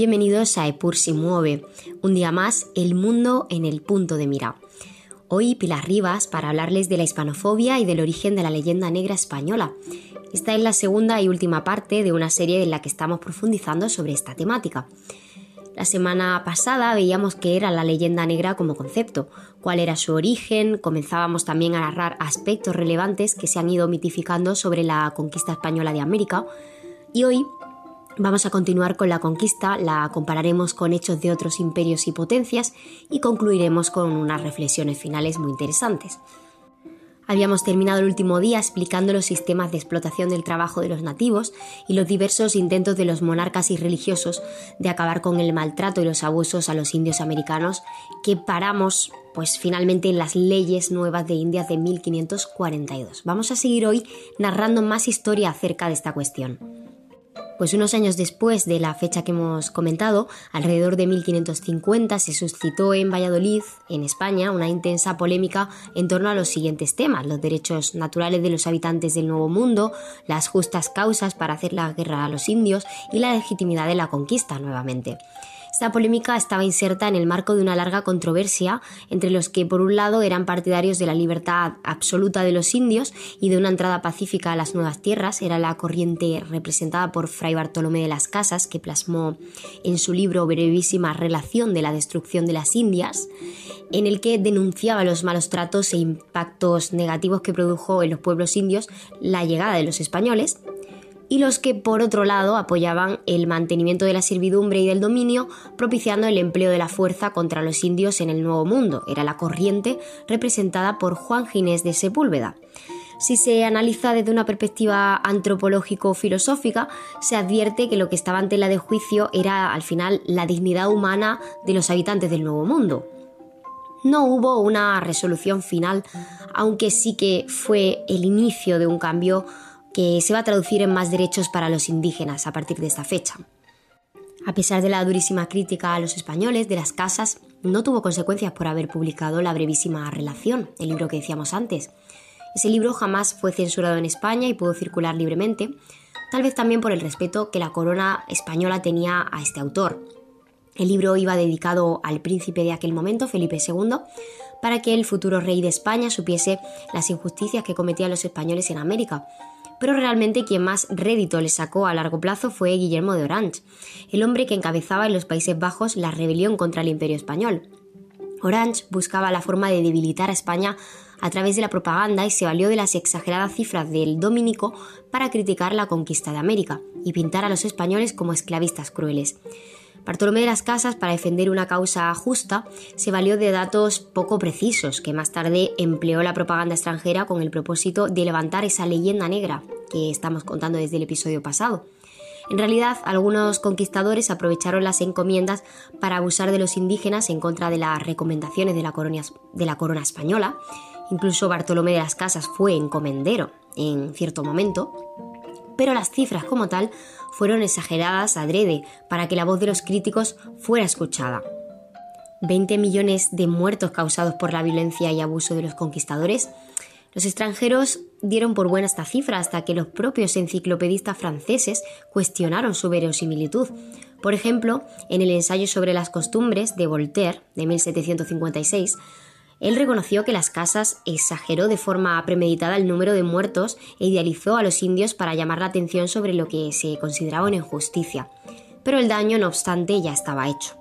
Bienvenidos a Epur si mueve, un día más, el mundo en el punto de mira. Hoy Pilar Rivas para hablarles de la hispanofobia y del origen de la leyenda negra española. Esta es la segunda y última parte de una serie en la que estamos profundizando sobre esta temática. La semana pasada veíamos qué era la leyenda negra como concepto, cuál era su origen, comenzábamos también a narrar aspectos relevantes que se han ido mitificando sobre la conquista española de América y hoy Vamos a continuar con la conquista, la compararemos con hechos de otros imperios y potencias y concluiremos con unas reflexiones finales muy interesantes. Habíamos terminado el último día explicando los sistemas de explotación del trabajo de los nativos y los diversos intentos de los monarcas y religiosos de acabar con el maltrato y los abusos a los indios americanos que paramos pues finalmente en las leyes nuevas de India de 1542. Vamos a seguir hoy narrando más historia acerca de esta cuestión. Pues unos años después de la fecha que hemos comentado, alrededor de 1550, se suscitó en Valladolid, en España, una intensa polémica en torno a los siguientes temas, los derechos naturales de los habitantes del Nuevo Mundo, las justas causas para hacer la guerra a los indios y la legitimidad de la conquista nuevamente. Esta polémica estaba inserta en el marco de una larga controversia entre los que por un lado eran partidarios de la libertad absoluta de los indios y de una entrada pacífica a las nuevas tierras, era la corriente representada por Fray Bartolomé de las Casas, que plasmó en su libro Brevísima Relación de la Destrucción de las Indias, en el que denunciaba los malos tratos e impactos negativos que produjo en los pueblos indios la llegada de los españoles, y los que por otro lado apoyaban el mantenimiento de la servidumbre y del dominio, propiciando el empleo de la fuerza contra los indios en el Nuevo Mundo. Era la corriente representada por Juan Ginés de Sepúlveda. Si se analiza desde una perspectiva antropológico-filosófica, se advierte que lo que estaba en tela de juicio era al final la dignidad humana de los habitantes del Nuevo Mundo. No hubo una resolución final, aunque sí que fue el inicio de un cambio que se va a traducir en más derechos para los indígenas a partir de esta fecha. A pesar de la durísima crítica a los españoles de las casas, no tuvo consecuencias por haber publicado la brevísima relación, el libro que decíamos antes. Ese libro jamás fue censurado en España y pudo circular libremente, tal vez también por el respeto que la corona española tenía a este autor. El libro iba dedicado al príncipe de aquel momento, Felipe II, para que el futuro rey de España supiese las injusticias que cometían los españoles en América pero realmente quien más rédito le sacó a largo plazo fue Guillermo de Orange, el hombre que encabezaba en los Países Bajos la rebelión contra el Imperio español. Orange buscaba la forma de debilitar a España a través de la propaganda y se valió de las exageradas cifras del dominico para criticar la conquista de América y pintar a los españoles como esclavistas crueles. Bartolomé de las Casas, para defender una causa justa, se valió de datos poco precisos, que más tarde empleó la propaganda extranjera con el propósito de levantar esa leyenda negra que estamos contando desde el episodio pasado. En realidad, algunos conquistadores aprovecharon las encomiendas para abusar de los indígenas en contra de las recomendaciones de la, de la corona española. Incluso Bartolomé de las Casas fue encomendero en cierto momento. Pero las cifras como tal fueron exageradas adrede para que la voz de los críticos fuera escuchada. 20 millones de muertos causados por la violencia y abuso de los conquistadores. Los extranjeros dieron por buena esta cifra hasta que los propios enciclopedistas franceses cuestionaron su verosimilitud. Por ejemplo, en el ensayo sobre las costumbres de Voltaire, de 1756, él reconoció que las casas exageró de forma premeditada el número de muertos e idealizó a los indios para llamar la atención sobre lo que se consideraba una injusticia. Pero el daño, no obstante, ya estaba hecho.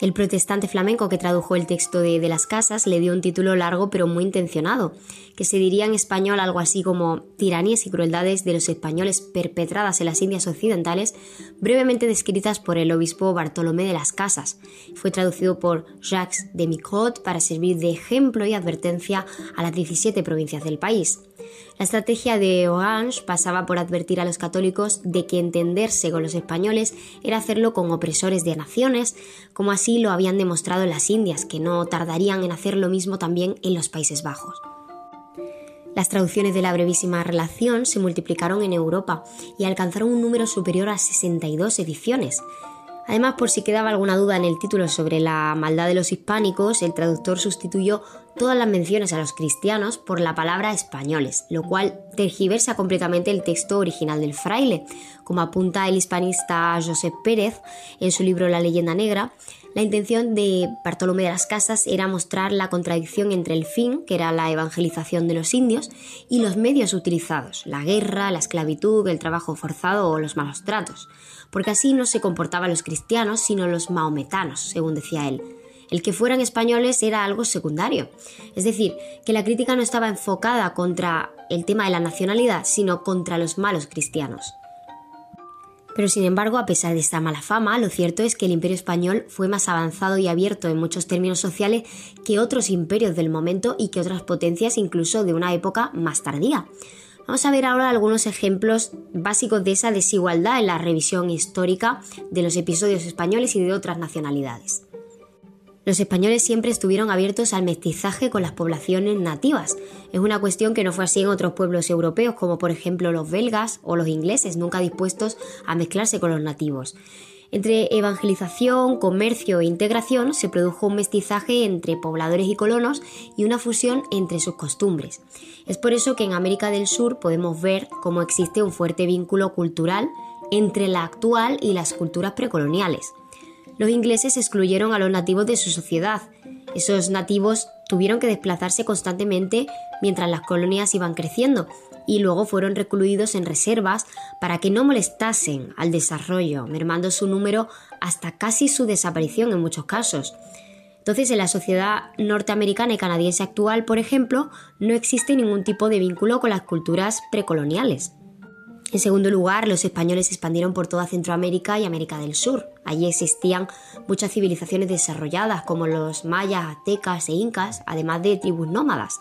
El protestante flamenco que tradujo el texto de, de, las casas le dio un título largo pero muy intencionado, que se diría en español algo así como Tiranías y crueldades de los españoles perpetradas en las Indias Occidentales, brevemente descritas por el obispo Bartolomé de las Casas. Fue traducido por Jacques de Micot para servir de ejemplo y advertencia a las 17 provincias del país. La estrategia de Orange pasaba por advertir a los católicos de que entenderse con los españoles era hacerlo con opresores de naciones, como así lo habían demostrado las Indias, que no tardarían en hacer lo mismo también en los Países Bajos. Las traducciones de la brevísima relación se multiplicaron en Europa y alcanzaron un número superior a 62 ediciones. Además, por si quedaba alguna duda en el título sobre la maldad de los hispánicos, el traductor sustituyó todas las menciones a los cristianos por la palabra españoles, lo cual tergiversa completamente el texto original del fraile. Como apunta el hispanista José Pérez en su libro La leyenda negra, la intención de Bartolomé de las Casas era mostrar la contradicción entre el fin, que era la evangelización de los indios, y los medios utilizados, la guerra, la esclavitud, el trabajo forzado o los malos tratos, porque así no se comportaban los cristianos, sino los maometanos, según decía él. El que fueran españoles era algo secundario. Es decir, que la crítica no estaba enfocada contra el tema de la nacionalidad, sino contra los malos cristianos. Pero sin embargo, a pesar de esta mala fama, lo cierto es que el imperio español fue más avanzado y abierto en muchos términos sociales que otros imperios del momento y que otras potencias incluso de una época más tardía. Vamos a ver ahora algunos ejemplos básicos de esa desigualdad en la revisión histórica de los episodios españoles y de otras nacionalidades. Los españoles siempre estuvieron abiertos al mestizaje con las poblaciones nativas. Es una cuestión que no fue así en otros pueblos europeos, como por ejemplo los belgas o los ingleses, nunca dispuestos a mezclarse con los nativos. Entre evangelización, comercio e integración se produjo un mestizaje entre pobladores y colonos y una fusión entre sus costumbres. Es por eso que en América del Sur podemos ver cómo existe un fuerte vínculo cultural entre la actual y las culturas precoloniales los ingleses excluyeron a los nativos de su sociedad. Esos nativos tuvieron que desplazarse constantemente mientras las colonias iban creciendo y luego fueron recluidos en reservas para que no molestasen al desarrollo, mermando su número hasta casi su desaparición en muchos casos. Entonces, en la sociedad norteamericana y canadiense actual, por ejemplo, no existe ningún tipo de vínculo con las culturas precoloniales. En segundo lugar, los españoles se expandieron por toda Centroamérica y América del Sur. Allí existían muchas civilizaciones desarrolladas como los mayas, aztecas e incas, además de tribus nómadas.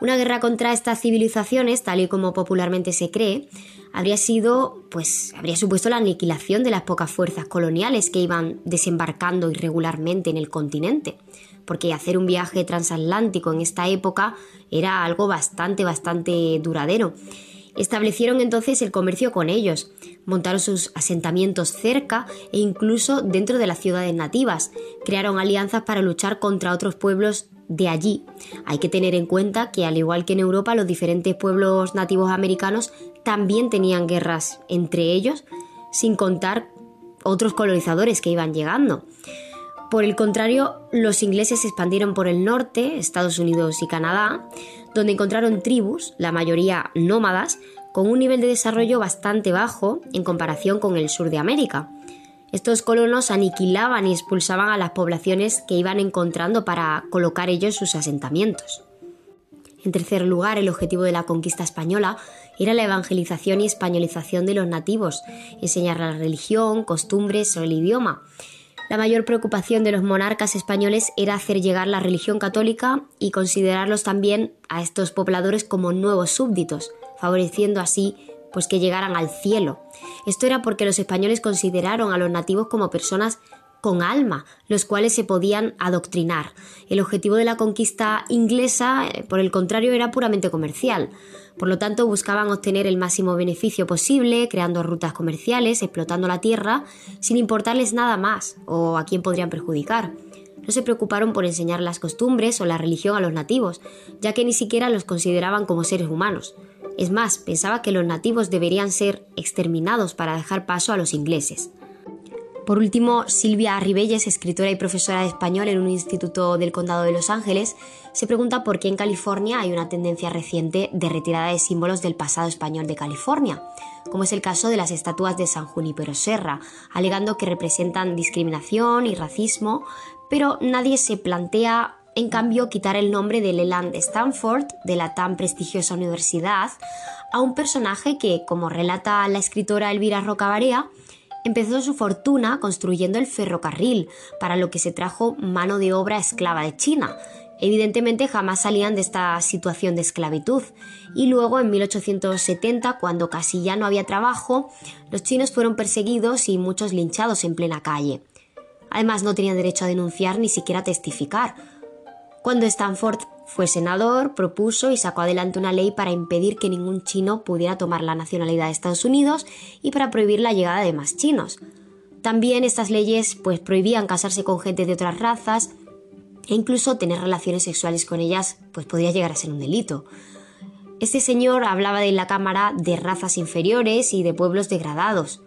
Una guerra contra estas civilizaciones, tal y como popularmente se cree, habría sido, pues, habría supuesto la aniquilación de las pocas fuerzas coloniales que iban desembarcando irregularmente en el continente, porque hacer un viaje transatlántico en esta época era algo bastante, bastante duradero Establecieron entonces el comercio con ellos, montaron sus asentamientos cerca e incluso dentro de las ciudades nativas, crearon alianzas para luchar contra otros pueblos de allí. Hay que tener en cuenta que al igual que en Europa, los diferentes pueblos nativos americanos también tenían guerras entre ellos, sin contar otros colonizadores que iban llegando. Por el contrario, los ingleses se expandieron por el norte, Estados Unidos y Canadá, donde encontraron tribus, la mayoría nómadas, con un nivel de desarrollo bastante bajo en comparación con el sur de América. Estos colonos aniquilaban y expulsaban a las poblaciones que iban encontrando para colocar ellos sus asentamientos. En tercer lugar, el objetivo de la conquista española era la evangelización y españolización de los nativos, enseñar la religión, costumbres o el idioma, la mayor preocupación de los monarcas españoles era hacer llegar la religión católica y considerarlos también a estos pobladores como nuevos súbditos, favoreciendo así pues que llegaran al cielo. Esto era porque los españoles consideraron a los nativos como personas con alma, los cuales se podían adoctrinar. El objetivo de la conquista inglesa, eh, por el contrario, era puramente comercial. Por lo tanto, buscaban obtener el máximo beneficio posible, creando rutas comerciales, explotando la tierra, sin importarles nada más o a quién podrían perjudicar. No se preocuparon por enseñar las costumbres o la religión a los nativos, ya que ni siquiera los consideraban como seres humanos. Es más, pensaba que los nativos deberían ser exterminados para dejar paso a los ingleses. Por último, Silvia Ribelles, escritora y profesora de español en un instituto del Condado de Los Ángeles, se pregunta por qué en California hay una tendencia reciente de retirada de símbolos del pasado español de California, como es el caso de las estatuas de San Junípero Serra, alegando que representan discriminación y racismo, pero nadie se plantea en cambio quitar el nombre de Leland Stanford, de la tan prestigiosa universidad, a un personaje que, como relata la escritora Elvira Rocabarea, empezó su fortuna construyendo el ferrocarril, para lo que se trajo mano de obra esclava de China. Evidentemente jamás salían de esta situación de esclavitud. Y luego, en 1870, cuando casi ya no había trabajo, los chinos fueron perseguidos y muchos linchados en plena calle. Además, no tenían derecho a denunciar ni siquiera a testificar. Cuando Stanford fue senador, propuso y sacó adelante una ley para impedir que ningún chino pudiera tomar la nacionalidad de Estados Unidos y para prohibir la llegada de más chinos. también estas leyes pues prohibían casarse con gente de otras razas e incluso tener relaciones sexuales con ellas pues podría llegar a ser un delito. Este señor hablaba en la Cámara de razas inferiores y de pueblos degradados.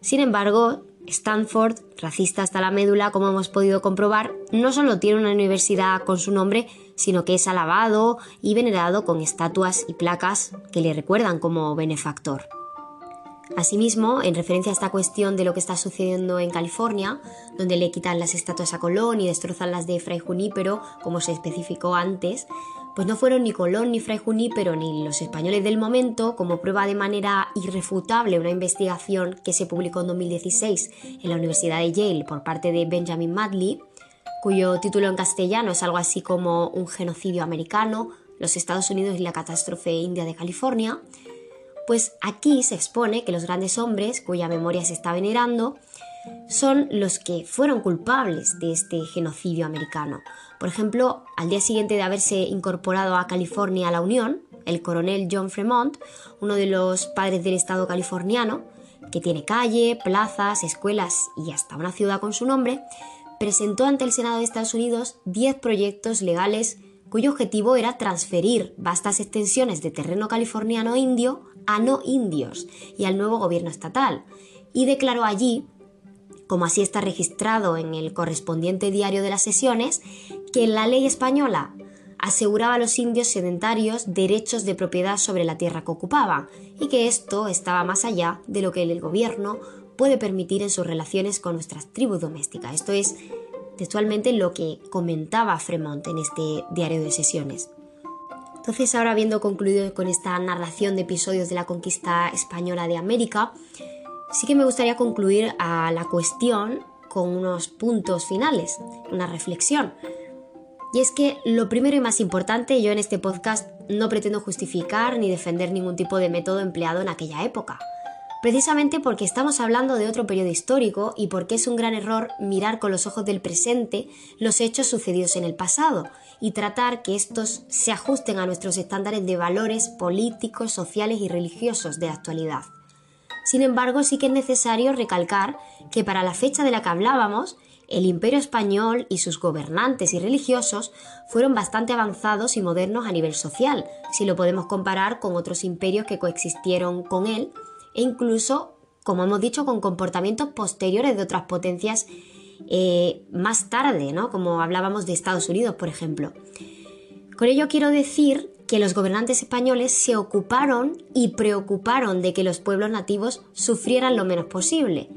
Sin embargo, Stanford, racista hasta la médula, como hemos podido comprobar, no solo tiene una universidad con su nombre, sino que es alabado y venerado con estatuas y placas que le recuerdan como benefactor. Asimismo, en referencia a esta cuestión de lo que está sucediendo en California, donde le quitan las estatuas a Colón y destrozan las de Fray Junípero, como se especificó antes, pues no fueron ni Colón ni Fray Junípero ni los españoles del momento, como prueba de manera irrefutable una investigación que se publicó en 2016 en la Universidad de Yale por parte de Benjamin Madley, cuyo título en castellano es algo así como Un genocidio americano, los Estados Unidos y la catástrofe india de California, pues aquí se expone que los grandes hombres, cuya memoria se está venerando, son los que fueron culpables de este genocidio americano. Por ejemplo, al día siguiente de haberse incorporado a California a la Unión, el coronel John Fremont, uno de los padres del Estado californiano, que tiene calle, plazas, escuelas y hasta una ciudad con su nombre, presentó ante el Senado de Estados Unidos 10 proyectos legales cuyo objetivo era transferir vastas extensiones de terreno californiano indio a no indios y al nuevo gobierno estatal, y declaró allí, como así está registrado en el correspondiente diario de las sesiones, que la ley española aseguraba a los indios sedentarios derechos de propiedad sobre la tierra que ocupaban y que esto estaba más allá de lo que el gobierno puede permitir en sus relaciones con nuestras tribus domésticas. Esto es textualmente lo que comentaba Fremont en este diario de sesiones. Entonces, ahora habiendo concluido con esta narración de episodios de la conquista española de América, sí que me gustaría concluir a la cuestión con unos puntos finales, una reflexión. Y es que lo primero y más importante, yo en este podcast no pretendo justificar ni defender ningún tipo de método empleado en aquella época precisamente porque estamos hablando de otro periodo histórico y porque es un gran error mirar con los ojos del presente los hechos sucedidos en el pasado y tratar que estos se ajusten a nuestros estándares de valores políticos, sociales y religiosos de la actualidad. Sin embargo, sí que es necesario recalcar que para la fecha de la que hablábamos, el imperio español y sus gobernantes y religiosos fueron bastante avanzados y modernos a nivel social, si lo podemos comparar con otros imperios que coexistieron con él e incluso, como hemos dicho, con comportamientos posteriores de otras potencias eh, más tarde, ¿no? como hablábamos de Estados Unidos, por ejemplo. Con ello quiero decir que los gobernantes españoles se ocuparon y preocuparon de que los pueblos nativos sufrieran lo menos posible.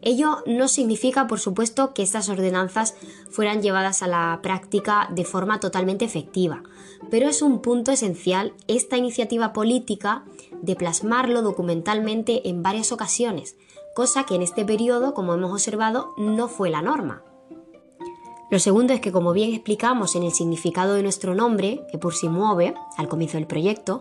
Ello no significa, por supuesto, que estas ordenanzas fueran llevadas a la práctica de forma totalmente efectiva, pero es un punto esencial esta iniciativa política de plasmarlo documentalmente en varias ocasiones, cosa que en este periodo, como hemos observado, no fue la norma. Lo segundo es que, como bien explicamos en el significado de nuestro nombre, que por sí mueve, al comienzo del proyecto,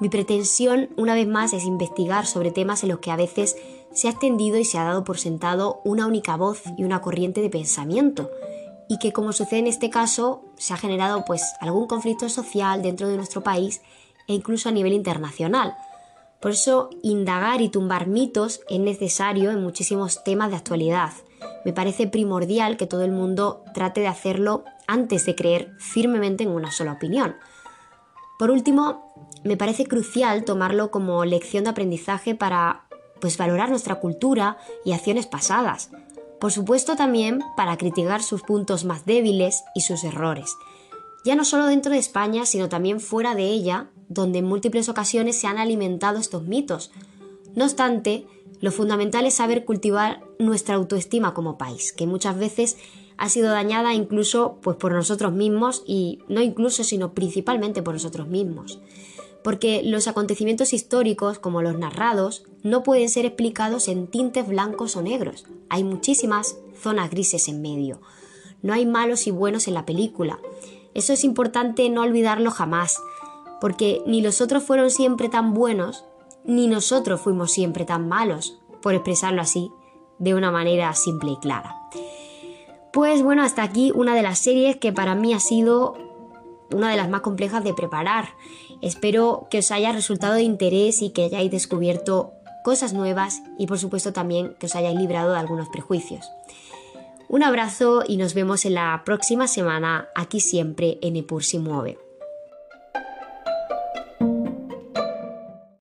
mi pretensión una vez más es investigar sobre temas en los que a veces se ha extendido y se ha dado por sentado una única voz y una corriente de pensamiento, y que como sucede en este caso se ha generado pues algún conflicto social dentro de nuestro país e incluso a nivel internacional, por eso, indagar y tumbar mitos es necesario en muchísimos temas de actualidad. Me parece primordial que todo el mundo trate de hacerlo antes de creer firmemente en una sola opinión. Por último, me parece crucial tomarlo como lección de aprendizaje para pues valorar nuestra cultura y acciones pasadas. Por supuesto también para criticar sus puntos más débiles y sus errores ya no solo dentro de España, sino también fuera de ella, donde en múltiples ocasiones se han alimentado estos mitos. No obstante, lo fundamental es saber cultivar nuestra autoestima como país, que muchas veces ha sido dañada incluso pues, por nosotros mismos y no incluso, sino principalmente por nosotros mismos. Porque los acontecimientos históricos, como los narrados, no pueden ser explicados en tintes blancos o negros. Hay muchísimas zonas grises en medio. No hay malos y buenos en la película. Eso es importante no olvidarlo jamás, porque ni los otros fueron siempre tan buenos, ni nosotros fuimos siempre tan malos, por expresarlo así, de una manera simple y clara. Pues bueno, hasta aquí una de las series que para mí ha sido una de las más complejas de preparar. Espero que os haya resultado de interés y que hayáis descubierto cosas nuevas y por supuesto también que os hayáis librado de algunos prejuicios. Un abrazo y nos vemos en la próxima semana aquí siempre en Epur si mueve.